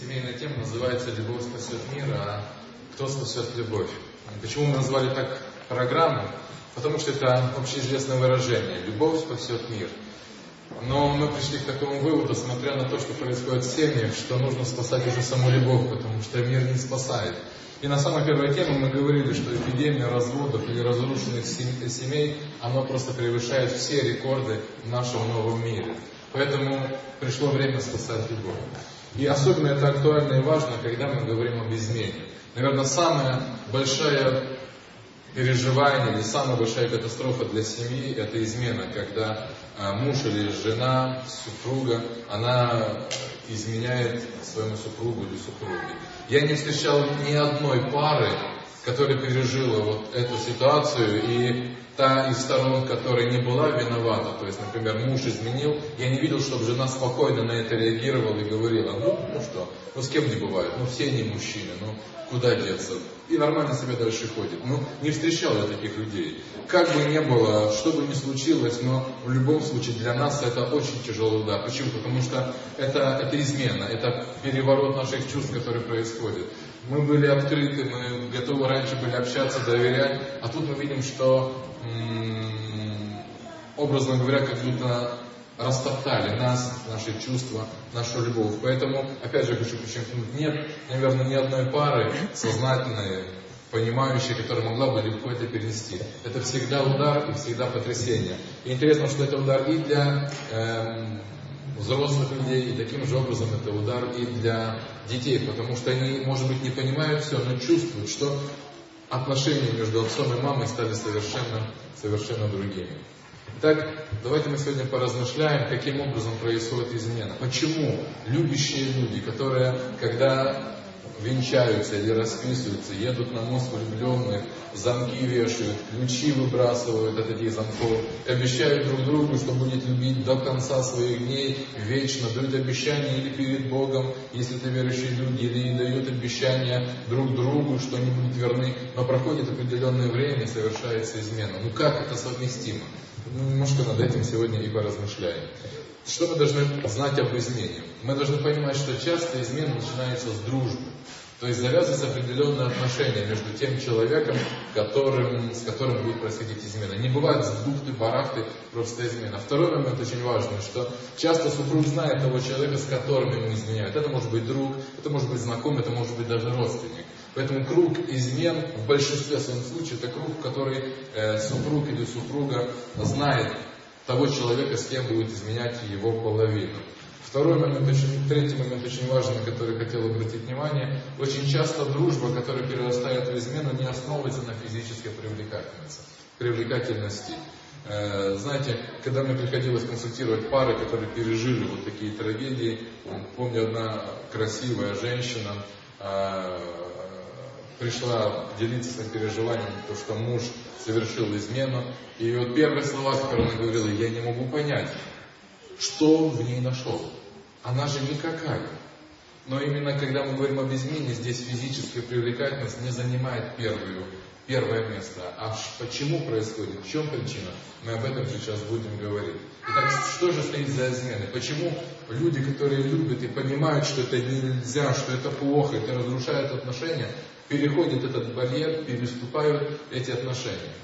Семейная тема называется «Любовь спасет мир», а кто спасет любовь? Почему мы назвали так программу? Потому что это общеизвестное выражение «любовь спасет мир». Но мы пришли к такому выводу, смотря на то, что происходит в семьях, что нужно спасать уже саму любовь, потому что мир не спасает. И на самой первой теме мы говорили, что эпидемия разводов или разрушенных семей, она просто превышает все рекорды в нашем новом мире. Поэтому пришло время спасать любовь. И особенно это актуально и важно, когда мы говорим об измене. Наверное, самая большая переживание или самая большая катастрофа для семьи – это измена, когда а, муж или жена, супруга, она изменяет своему супругу или супруге. Я не встречал ни одной пары, которая пережила вот эту ситуацию, и та из сторон, которая не была виновата, то есть, например, муж изменил, я не видел, чтобы жена спокойно на это реагировала и говорила, ну, ну что, ну с кем не бывает, ну все не мужчины, ну куда деться, и нормально себе дальше ходит. Ну, не встречал я таких людей. Как бы ни было, что бы ни случилось, но в любом случае для нас это очень тяжелый удар. Почему? Потому что это, это измена, это переворот наших чувств, который происходит. Мы были открыты, мы готовы раньше были общаться, доверять, а тут мы видим, что, образно говоря, как будто растоптали нас, наши чувства, нашу любовь. Поэтому, опять же, хочу подчеркнуть, нет, наверное, ни одной пары сознательной, понимающей, которая могла бы легко это перенести. Это всегда удар и всегда потрясение. И интересно, что это удар и для эм, взрослых людей, и таким же образом это удар и для детей, потому что они, может быть, не понимают все, но чувствуют, что отношения между отцом и мамой стали совершенно, совершенно другими. Итак, давайте мы сегодня поразмышляем, каким образом происходит измена. Почему любящие люди, которые, когда венчаются или расписываются, едут на мост влюбленных, замки вешают, ключи выбрасывают от этих замков, обещают друг другу, что будет любить до конца своих дней, вечно, дают обещания или перед Богом, если это верующие люди, или дают обещания друг другу, что они будут верны, но проходит определенное время и совершается измена. Ну как это совместимо? Ну, немножко над этим сегодня и поразмышляем. Что мы должны знать об измене? Мы должны понимать, что часто измена начинается с дружбы. То есть завязываются определенные отношения между тем человеком, которым, с которым будет происходить измена. Не бывает с бухты, барахты просто измена. Второй момент очень важный, что часто супруг знает того человека, с которым ему изменяют. Это может быть друг, это может быть знакомый, это может быть даже родственник. Поэтому круг измен в большинстве своем случаев это круг, который э, супруг или супруга знает того человека, с кем будет изменять его половину. Второй момент, очень, третий момент очень важный, на который хотел обратить внимание. Очень часто дружба, которая перерастает в измену, не основывается на физической привлекательности. привлекательности. Э, знаете, когда мне приходилось консультировать пары, которые пережили вот такие трагедии, помню, одна красивая женщина э, пришла делиться своим переживанием, то, что муж совершил измену. И вот первые слова, которые она говорила, я не могу понять, что он в ней нашел. Она же никакая. Но именно когда мы говорим об измене, здесь физическая привлекательность не занимает первую, первое место. А почему происходит, в чем причина, мы об этом сейчас будем говорить. Итак, что же стоит за изменой? Почему люди, которые любят и понимают, что это нельзя, что это плохо, это разрушает отношения, переходят этот барьер, переступают эти отношения?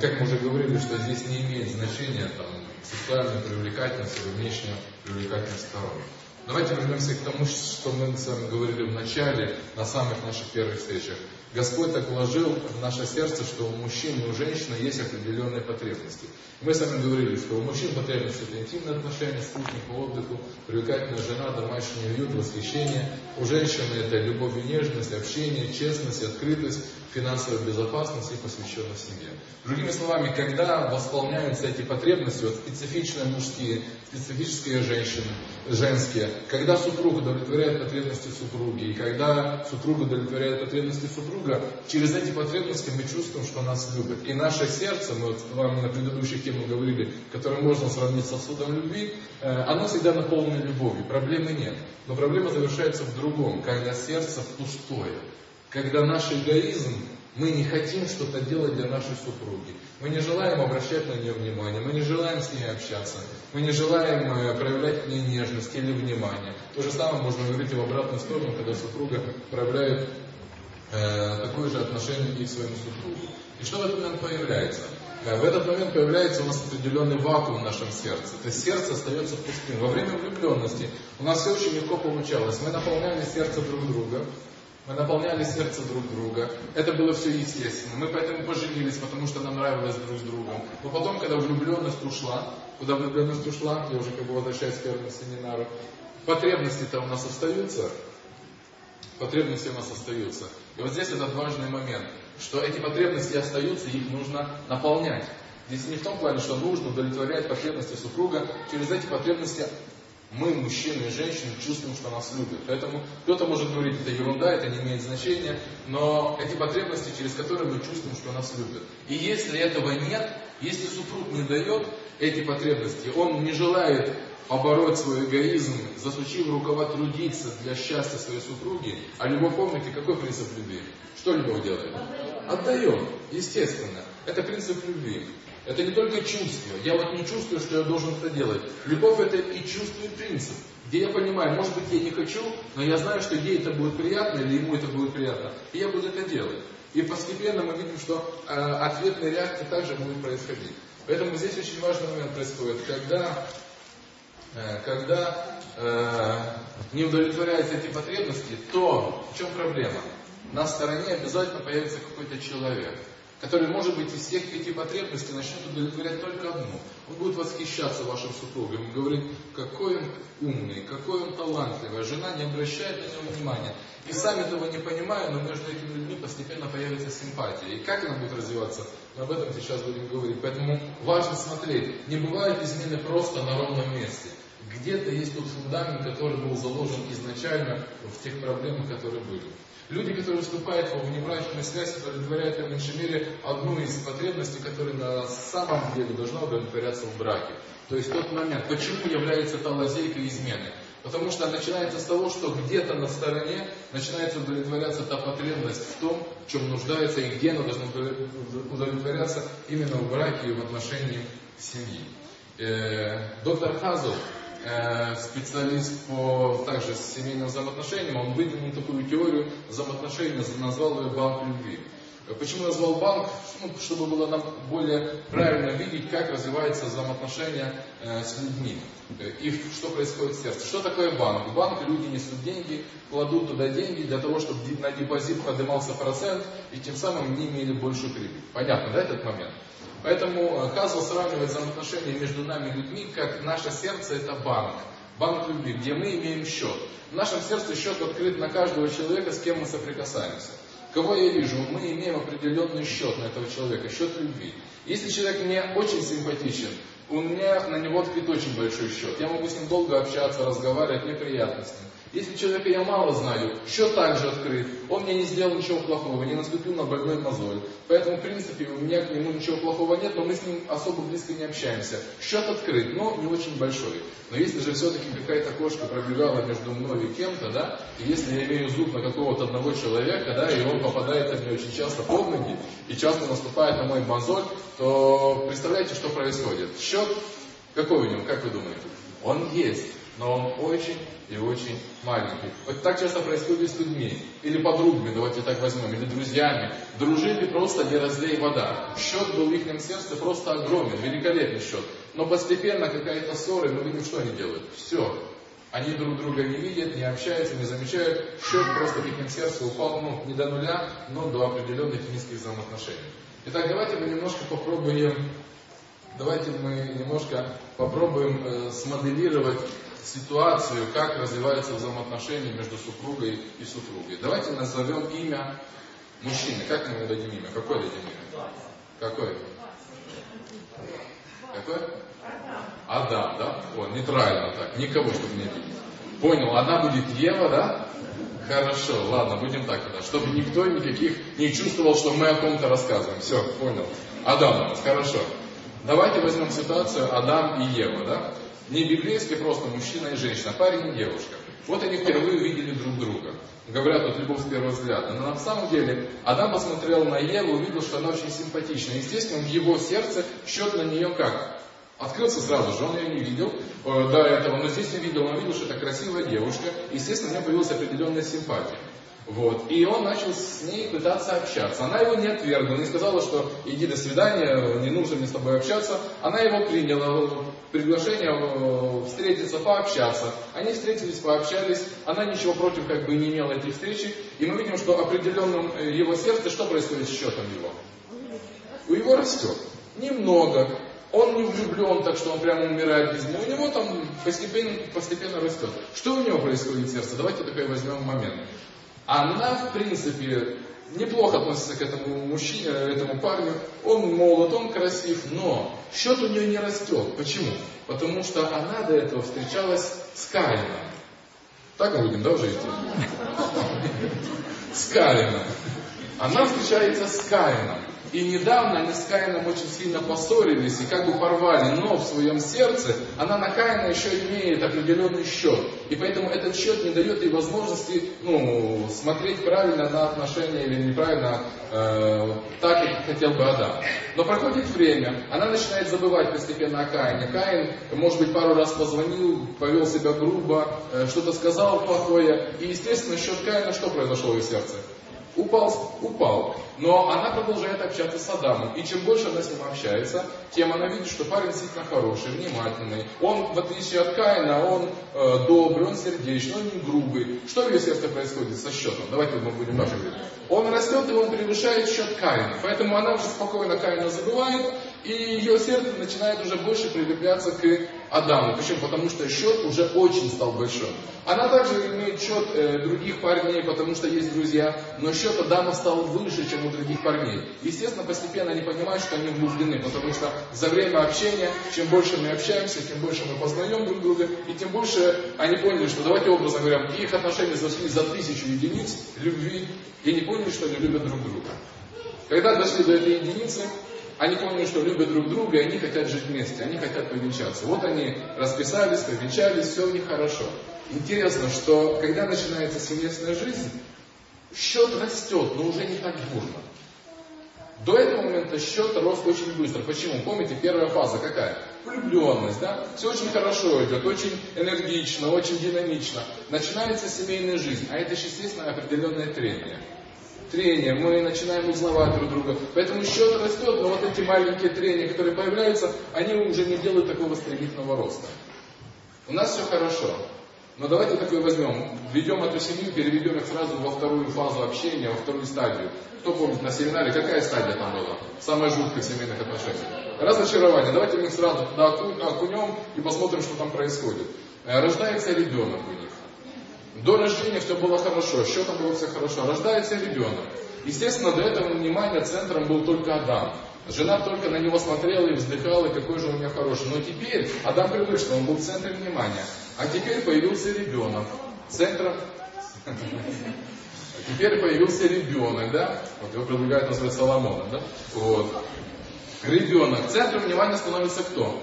Как мы уже говорили, что здесь не имеет значения там, сексуальная привлекательность или внешняя привлекательность сторон. Давайте вернемся к тому, что мы с вами говорили в начале, на самых наших первых встречах. Господь так вложил в наше сердце, что у мужчин и у женщины есть определенные потребности. Мы с вами говорили, что у мужчин потребность это интимные отношения, спутник по отдыху, привлекательная жена, домашний уют, восхищение. У женщины это любовь и нежность, общение, честность, открытость, финансовая безопасность и посвященность семье. Другими словами, когда восполняются эти потребности, вот специфичные мужские, специфические женщины, женские, когда супруг удовлетворяет потребности супруги, и когда супруг удовлетворяет потребности супруга, через эти потребности мы чувствуем, что нас любят. И наше сердце, мы вот с вами на предыдущих темах говорили, которое можно сравнить с сосудом любви, э, оно всегда наполнено любовью, проблемы нет. Но проблема завершается в другом, когда сердце пустое, когда наш эгоизм Мы не хотим что-то делать для нашей супруги. Мы не желаем обращать на нее внимание, мы не желаем с ней общаться, мы не желаем э, проявлять к ней нежность или внимание. То же самое можно говорить и в обратную сторону, когда супруга проявляет э, такое же отношение и к своему супругу. И что в этот момент появляется? Э, в этот момент появляется у нас определенный вакуум в нашем сердце. То есть сердце остается пустым. Во время влюбленности у нас все очень легко получалось. Мы наполняли сердце друг друга, мы наполняли сердце друг друга. Это было все естественно. Мы поэтому поженились, потому что нам нравилось друг с другом. Но потом, когда влюбленность ушла, куда влюбленность ушла, я уже как бы возвращаюсь к первому семинару, потребности-то у нас остаются, потребности у нас остаются. И вот здесь этот важный момент, что эти потребности остаются, их нужно наполнять. Здесь не в том плане, что нужно удовлетворять потребности супруга, через эти потребности мы, мужчины и женщины, чувствуем, что нас любят. Поэтому кто-то может говорить, это ерунда, это не имеет значения, но эти потребности, через которые мы чувствуем, что нас любят. И если этого нет, если супруг не дает эти потребности, он не желает побороть свой эгоизм, засучив рукава трудиться для счастья своей супруги, а любовь, помните, какой принцип любви? Что любовь делает? Отдает, естественно. Это принцип любви. Это не только чувство. Я вот не чувствую, что я должен это делать. Любовь это и чувство, и принцип. Где я понимаю, может быть, я не хочу, но я знаю, что ей это будет приятно, или ему это будет приятно, и я буду это делать. И постепенно мы видим, что э, ответные реакции также будут происходить. Поэтому здесь очень важный момент происходит, когда, э, когда э, не удовлетворяются эти потребности, то в чем проблема? На стороне обязательно появится какой-то человек который, может быть, из всех пяти потребностей начнет удовлетворять только одну. Он будет восхищаться вашим супругом и говорить, какой он умный, какой он талантливый. А жена не обращает на него внимания. И сами этого не понимая, но между этими людьми постепенно появится симпатия. И как она будет развиваться, мы об этом сейчас будем говорить. Поэтому важно смотреть. Не бывает измены просто на ровном месте. Где-то есть тот фундамент, который был заложен изначально в тех проблемах, которые были. Люди, которые вступают во внебрачную связь, удовлетворяют по меньшей мере одну из потребностей, которая на самом деле должна удовлетворяться в браке. То есть тот момент, почему является та лазейка измены. Потому что начинается с того, что где-то на стороне начинается удовлетворяться та потребность в том, в чем нуждается и где она должна удовлетворяться именно в браке и в отношении семьи. Э, доктор Хазл Э, специалист по также семейным взаимоотношениям, он выдвинул такую теорию взаимоотношений, назвал ее банк любви. Почему назвал банк? Ну, чтобы было нам более правильно видеть, как развиваются взаимоотношения э, с людьми э, и что происходит в сердце. Что такое банк? Банк люди несут деньги, кладут туда деньги для того, чтобы на депозит поднимался процент и тем самым не имели большую прибыль. Понятно, да, этот момент? Поэтому Хазл сравнивает взаимоотношения между нами людьми, как наше сердце это банк. Банк любви, где мы имеем счет. В нашем сердце счет открыт на каждого человека, с кем мы соприкасаемся. Кого я вижу? Мы имеем определенный счет на этого человека, счет любви. Если человек мне очень симпатичен, у меня на него открыт очень большой счет. Я могу с ним долго общаться, разговаривать, мне приятно с ним. Если человека я мало знаю, счет также открыт, он мне не сделал ничего плохого, не наступил на больной мозоль. Поэтому, в принципе, у меня к нему ничего плохого нет, но мы с ним особо близко не общаемся. Счет открыт, но не очень большой. Но если же все-таки какая-то кошка пробегала между мной и кем-то, да, и если я имею зуб на какого-то одного человека, да, и он попадает мне очень часто под ноги, и часто наступает на мой мозоль, то представляете, что происходит? Счет какой у него, как вы думаете? Он есть но он очень и очень маленький. Вот так часто происходит с людьми, или подругами, давайте так возьмем, или друзьями. Дружили просто не разлей вода. Счет был в их сердце просто огромен, великолепный счет. Но постепенно какая-то ссора, и мы видим, что они делают. Все. Они друг друга не видят, не общаются, не замечают. Счет просто в их сердце упал ну, не до нуля, но до определенных низких взаимоотношений. Итак, давайте мы немножко попробуем, давайте мы немножко попробуем э, смоделировать ситуацию, как развиваются взаимоотношения между супругой и супругой. Давайте назовем имя мужчины. Как мы ему дадим имя? Какое дадим имя? Какое? Какое? Адам, да? О, нейтрально так, никого, чтобы не видеть. Понял, она будет Ева, да? Хорошо, ладно, будем так тогда, чтобы никто никаких не чувствовал, что мы о ком-то рассказываем. Все, понял. Адам хорошо. Давайте возьмем ситуацию Адам и Ева, да? Не библейский просто мужчина и женщина, парень и девушка. Вот они впервые увидели друг друга. говорят, вот любовь с первого взгляда. Но на самом деле Адам посмотрел на Еву, увидел, что она очень симпатична. Естественно, в его сердце счет на нее как? Открылся сразу же, он ее не видел э, до этого, но здесь увидел, он видел, что это красивая девушка. Естественно, у него появилась определенная симпатия. Вот. И он начал с ней пытаться общаться. Она его не отвергла, не сказала, что иди до свидания, не нужно мне с тобой общаться. Она его приняла, приглашение э, встретиться, пообщаться. Они встретились, пообщались. Она ничего против как бы не имела этой встречи. И мы видим, что определенном э, его сердце, что происходит с счетом его? У него растет. Немного. Он не влюблен, так что он прямо умирает без него. У него там постепенно, постепенно растет. Что у него происходит в сердце? Давайте такой возьмем момент она, в принципе, неплохо относится к этому мужчине, этому парню. Он молод, он красив, но счет у нее не растет. Почему? Потому что она до этого встречалась с Каином. Так мы будем, да, уже идти? С Каином. Она встречается с Каином. И недавно они с Каином очень сильно поссорились и как бы порвали, но в своем сердце она на Каина еще имеет определенный счет. И поэтому этот счет не дает ей возможности ну, смотреть правильно на отношения или неправильно э, так, как хотел бы Адам. Но проходит время, она начинает забывать постепенно о Каине. Каин, может быть, пару раз позвонил, повел себя грубо, э, что-то сказал плохое. И, естественно, счет Каина, что произошло в ее сердце? Упал, упал. Но она продолжает общаться с Адамом. И чем больше она с ним общается, тем она видит, что парень действительно хороший, внимательный. Он, в отличие от Каина, он э, добрый, он сердечный, он не грубый. Что в ее сердце происходит со счетом? Давайте мы будем дальше говорить. Он растет, и он превышает счет Каина. Поэтому она уже спокойно Каина забывает, и ее сердце начинает уже больше прилепляться к Адаму. Почему? Потому что счет уже очень стал большим. Она также имеет счет э, других парней, потому что есть друзья, но счет Адама стал выше, чем у других парней. Естественно, постепенно они понимают, что они влюблены, потому что за время общения, чем больше мы общаемся, тем больше мы познаем друг друга, и тем больше они поняли, что, давайте образно говоря, их отношения зашли за тысячу единиц любви, и не поняли, что они любят друг друга. Когда дошли до этой единицы, они поняли, что любят друг друга, и они хотят жить вместе, они хотят повенчаться. Вот они расписались, повенчались, все у них хорошо. Интересно, что когда начинается семейная жизнь, счет растет, но уже не так бурно. До этого момента счет рос очень быстро. Почему? Помните, первая фаза какая? Влюбленность, да? Все очень хорошо идет, очень энергично, очень динамично. Начинается семейная жизнь, а это, естественно, определенное трение трения, мы начинаем узнавать друг друга. Поэтому счет растет, но вот эти маленькие трения, которые появляются, они уже не делают такого стремительного роста. У нас все хорошо. Но давайте такой возьмем, введем эту семью, переведем их сразу во вторую фазу общения, во вторую стадию. Кто помнит на семинаре, какая стадия там была? Самая жуткая семейных отношениях. Разочарование. Давайте мы их сразу туда окунем и посмотрим, что там происходит. Э, рождается ребенок у них. До рождения все было хорошо, счетом было все хорошо. Рождается ребенок. Естественно, до этого внимания центром был только Адам. Жена только на него смотрела и вздыхала, какой же он у меня хороший. Но теперь Адам привык, что он был в центре внимания. А теперь появился ребенок. Центром... Теперь появился ребенок, да? Вот его предлагают назвать Соломоном, да? Вот. Ребенок. Центром внимания становится кто?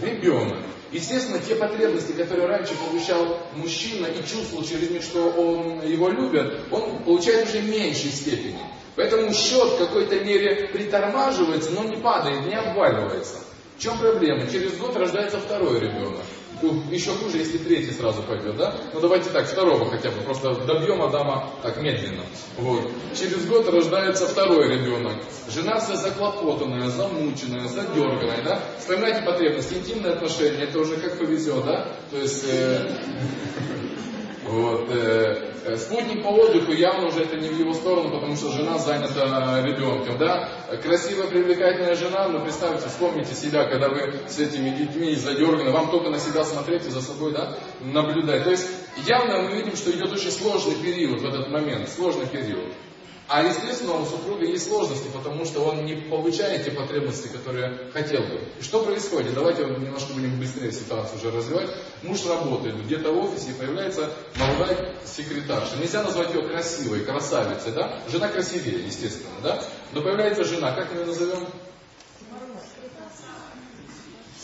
Ребенок. Естественно, те потребности, которые раньше получал мужчина и чувствовал через них, что он, его любят, он получает уже в меньшей степени. Поэтому счет в какой-то мере притормаживается, но не падает, не обваливается. Чем проблема? Через год рождается второй ребенок. Еще хуже, если третий сразу пойдет, да? Ну давайте так, второго хотя бы, просто добьем Адама так медленно. Вот. Через год рождается второй ребенок. Жена вся заклопотанная, замученная, задерганная, да? Вспоминайте потребности, интимные отношения, это уже как повезет, да? То есть... Э, вот, э, э, спутник по отдыху явно уже это не в его сторону, потому что жена занята ребенком, да. Красивая, привлекательная жена, но представьте, вспомните себя, когда вы с этими детьми задерганы, вам только на себя смотреть и за собой, да, наблюдать. То есть явно мы видим, что идет очень сложный период в этот момент, сложный период. А естественно у супруга есть сложности, потому что он не получает те потребности, которые хотел бы. И что происходит? Давайте немножко будем быстрее ситуацию уже развивать. Муж работает где-то в офисе, и появляется молодая секретарша. Нельзя назвать ее красивой, красавицей, да? Жена красивее, естественно, да? Но появляется жена, как ее назовем?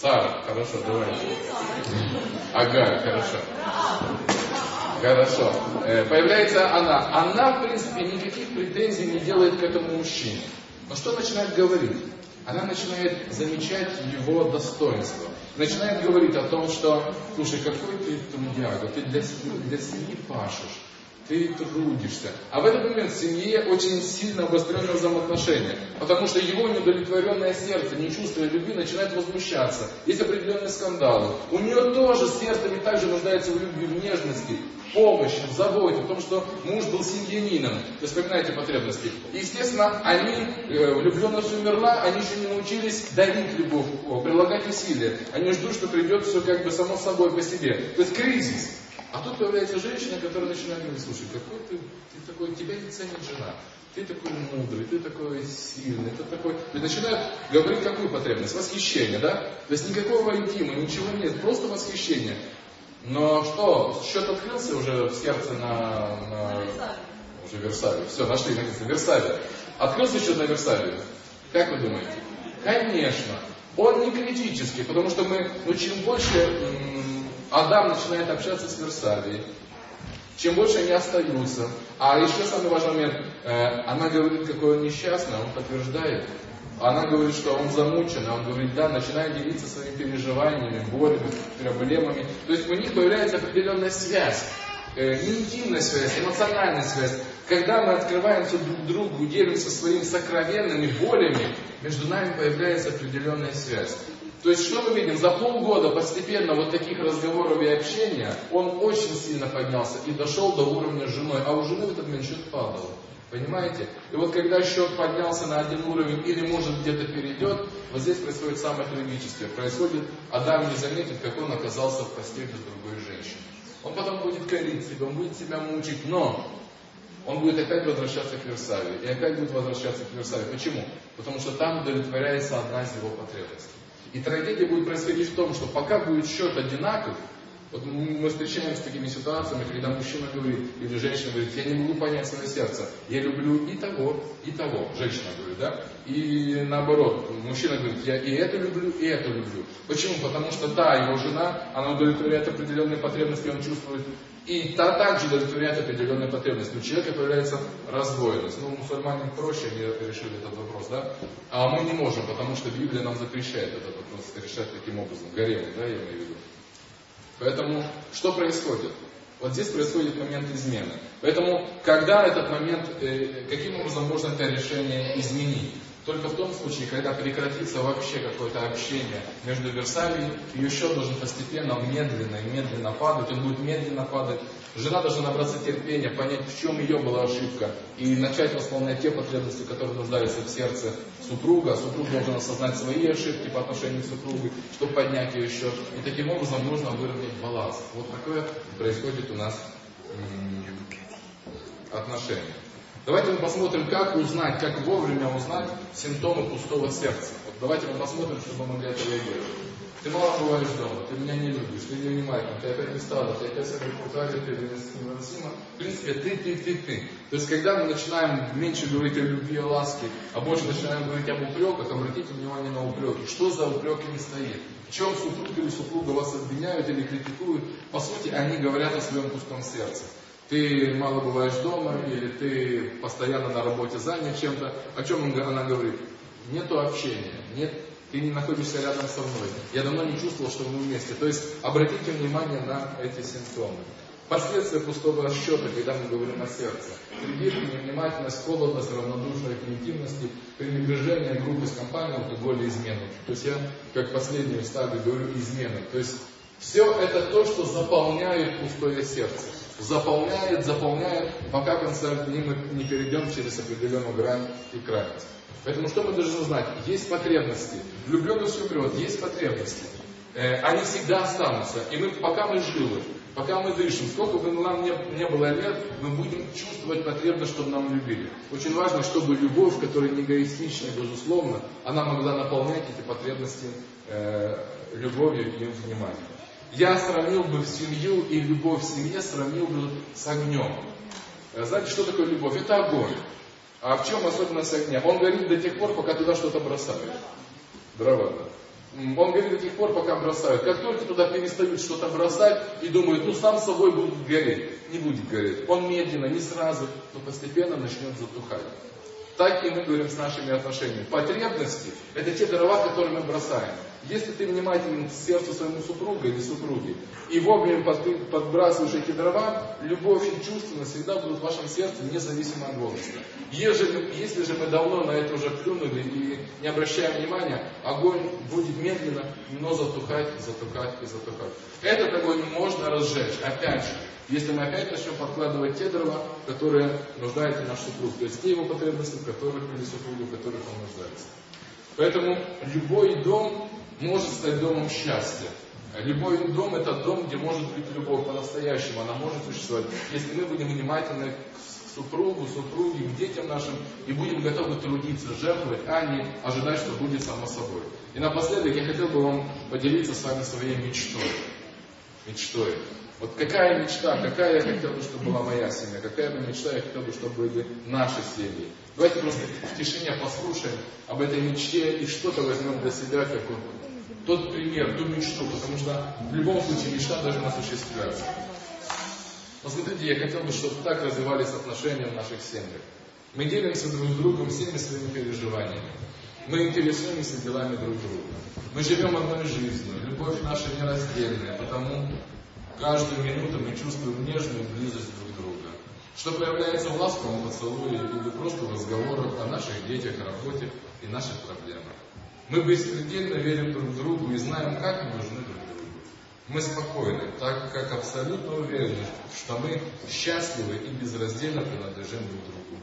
Сара, хорошо, давайте. Ага, хорошо. Хорошо. Э, появляется она. Она, в принципе, никаких претензий не делает к этому мужчине. Но что начинает говорить? Она начинает замечать его достоинство. Начинает говорить о том, что, слушай, какой ты трудяга, ты для, для семьи пашешь ты трудишься. А в этот момент в семье очень сильно обостренное взаимоотношения, потому что его неудовлетворенное сердце, не чувствуя любви, начинает возмущаться. Есть определенные скандалы. У нее тоже сердце ведь также нуждается в любви, в нежности, в помощи, в заботе, в том, что муж был семьянином. То есть вспоминайте потребности. И, естественно, они, э, влюбленность умерла, они еще не научились дарить любовь, прилагать усилия. Они ждут, что придет все как бы само собой по себе. То есть кризис. А тут появляется женщина, которая начинает говорить, слушай, какой ты, ты такой, тебя не ценит жена, ты такой мудрый, ты такой сильный, ты такой... И начинают говорить какую потребность? Восхищение, да? То есть никакого интима, ничего нет, просто восхищение. Но что, счет открылся уже в сердце на... на... Уже Версале. Все, нашли, наконец-то, Версале. Открылся счет на Версале. Как вы думаете? Конечно. Он не критический, потому что мы, ну чем больше Адам начинает общаться с Версалией. Чем больше они остаются. А еще самый важный момент. Э, она говорит, какой он несчастный, он подтверждает. Она говорит, что он замучен, а он говорит, да, начинает делиться своими переживаниями, болями, проблемами. То есть у них появляется определенная связь. Э, интимная связь, эмоциональная связь. Когда мы открываемся друг другу, делимся своими сокровенными болями, между нами появляется определенная связь. То есть что мы видим? За полгода постепенно вот таких разговоров и общения он очень сильно поднялся и дошел до уровня с женой, а у жены в этот момент счет падал. Понимаете? И вот когда счет поднялся на один уровень или может где-то перейдет, вот здесь происходит самое трагическое. Происходит, Адам не заметит, как он оказался в постели с другой женщиной. Он потом будет корить себя, он будет себя мучить, но он будет опять возвращаться к Версаве. И опять будет возвращаться к Версаве. Почему? Потому что там удовлетворяется одна из его потребностей. И трагедия будет происходить в том, что пока будет счет одинаков, вот мы встречаемся с такими ситуациями, когда мужчина говорит, или женщина говорит, я не могу понять свое сердце, я люблю и того, и того, женщина говорит, да, и наоборот, мужчина говорит, я и это люблю, и это люблю. Почему? Потому что та его жена, она удовлетворяет определенные потребности, он чувствует и та также удовлетворяет определенные потребности. У человека появляется раздвоенность. Ну, мусульмане проще они решили этот вопрос, да? А мы не можем, потому что Библия нам запрещает этот вопрос решать таким образом. Гарем, да, я имею в виду. Поэтому что происходит? Вот здесь происходит момент измены. Поэтому, когда этот момент, э, каким образом можно это решение изменить? Только в том случае, когда прекратится вообще какое-то общение между Версалией, ее счет должен постепенно, медленно медленно падать, он будет медленно падать. Жена должна набраться терпения, понять, в чем ее была ошибка, и начать восполнять те потребности, которые нуждаются в сердце супруга. Супруг должен осознать свои ошибки по отношению к супругу, чтобы поднять ее счет. И таким образом нужно выровнять баланс. Вот такое происходит у нас отношение. Давайте мы посмотрим, как узнать, как вовремя узнать симптомы пустого сердца. Вот давайте мы посмотрим, чтобы мы могли отреагировать. Ты мало бываешь дома, ты меня не любишь, ты не внимательный, ты опять не стала, ты опять себя пугали, ты невыносима. В принципе, ты, ты, ты, ты. То есть, когда мы начинаем меньше говорить о любви, о ласке, а больше начинаем говорить об упреках, обратите внимание на упреки. Что за упреками стоит? В чем супруг или супруга вас обвиняют или критикуют? По сути, они говорят о своем пустом сердце ты мало бываешь дома, или ты постоянно на работе занят чем-то. О чем она говорит? Нету общения, нет, ты не находишься рядом со мной. Я давно не чувствовал, что мы вместе. То есть обратите внимание на эти симптомы. Последствия пустого счета, когда мы говорим о сердце. Кредит, невнимательность, холодность, равнодушие к интимности, пренебрежение, грубость компании, алкоголь и измену. То есть я, как последнюю стадию, говорю измены. То есть все это то, что заполняет пустое сердце заполняет, заполняет, пока в конце дней мы не перейдем через определенную грань и крайность. Поэтому что мы должны знать? Есть потребности. Влюбленность умрет, есть потребности. Э, они всегда останутся. И мы, пока мы живы, пока мы дышим, сколько бы нам не, не было лет, мы будем чувствовать потребность, чтобы нам любили. Очень важно, чтобы любовь, которая не эгоистичная, безусловно, она могла наполнять эти потребности э, любовью и вниманием. Я сравнил бы семью и любовь в семье сравнил бы с огнем. Э, знаете, что такое любовь? Это огонь. А в чем особенность огня? Он горит до тех пор, пока туда что-то бросают. Дрова. Он говорит до тех пор, пока бросают. Как только туда перестают что-то бросать и думают, ну сам собой будет гореть. Не будет гореть. Он медленно, не сразу, но постепенно начнет затухать. Так и мы говорим с нашими отношениями. Потребности – это те дрова, которые мы бросаем. Если ты внимателен к сердцу своему супруга или супруги, и вовремя подбрасываешь эти дрова, любовь и чувственность всегда будут в вашем сердце, независимо от возраста. Если, если же мы давно на это уже плюнули и не обращаем внимания, огонь будет медленно, но затухать, затухать и затухать. Этот огонь можно разжечь, опять же, если мы опять начнем подкладывать те дрова, которые нуждается наш супруг, то есть те его потребности, в которых или супругу, в которых он нуждается. Поэтому любой дом может стать домом счастья. Любой дом это дом, где может быть любовь по-настоящему, она может существовать, если мы будем внимательны к супругу, супруге, к детям нашим и будем готовы трудиться, жертвовать, а не ожидать, что будет само собой. И напоследок я хотел бы вам поделиться с вами своей мечтой. Мечтой. Вот какая мечта, какая я хотел бы, чтобы была моя семья, какая бы мечта я хотел бы, чтобы были наши семьи. Давайте просто в тишине послушаем об этой мечте и что-то возьмем для себя, как тот пример, ту мечту, потому что в любом случае мечта должна осуществляться. Посмотрите, я хотел бы, чтобы так развивались отношения в наших семьях. Мы делимся друг с другом всеми своими переживаниями. Мы интересуемся делами друг друга. Мы живем одной жизнью. Любовь наша нераздельная, потому каждую минуту мы чувствуем нежную близость друг друга. Что проявляется в ласковом поцелуе или просто в разговорах о наших детях, работе и наших проблемах. Мы беспредельно верим друг другу и знаем, как мы нужны друг другу. Мы спокойны, так как абсолютно уверены, что мы счастливы и безраздельно принадлежим друг другу.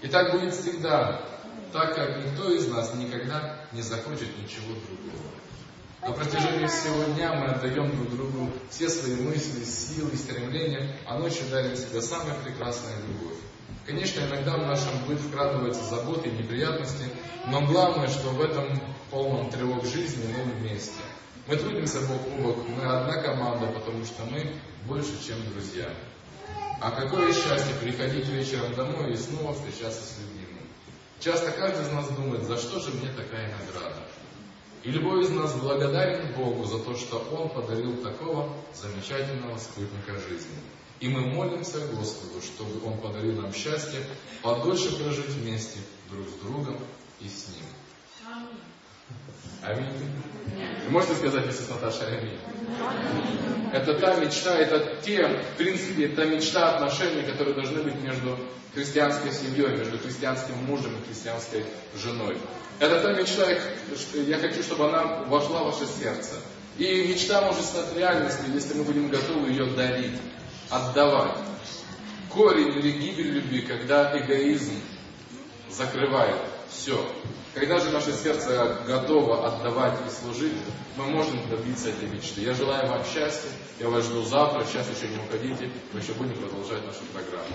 И так будет всегда, так как никто из нас никогда не захочет ничего другого. На протяжении всего дня мы отдаем друг другу все свои мысли, силы, стремления, а ночью дарим себе самое прекрасное любовь. Конечно, иногда в нашем быт вкрадываются заботы и неприятности, но главное, что в этом полном тревог жизни мы вместе. Мы трудимся бок о бок, мы одна команда, потому что мы больше, чем друзья. А какое счастье приходить вечером домой и снова встречаться с любимым. Часто каждый из нас думает, за что же мне такая награда? И любой из нас благодарен Богу за то, что Он подарил такого замечательного спутника жизни. И мы молимся Господу, чтобы Он подарил нам счастье подольше прожить вместе друг с другом и с Ним. Аминь. Вы можете сказать вместе с Наташей Аминь? Это та мечта, это те, в принципе, это мечта отношений, которые должны быть между христианской семьей, между христианским мужем и христианской женой. Это та мечта, я хочу, чтобы она вошла в ваше сердце. И мечта может стать реальностью, если мы будем готовы ее дарить, отдавать. Корень или гибель любви, когда эгоизм закрывает все. Когда же наше сердце готово отдавать и служить, мы можем добиться этой мечты. Я желаю вам счастья, я вас жду завтра, сейчас еще не уходите, мы еще будем продолжать нашу программу.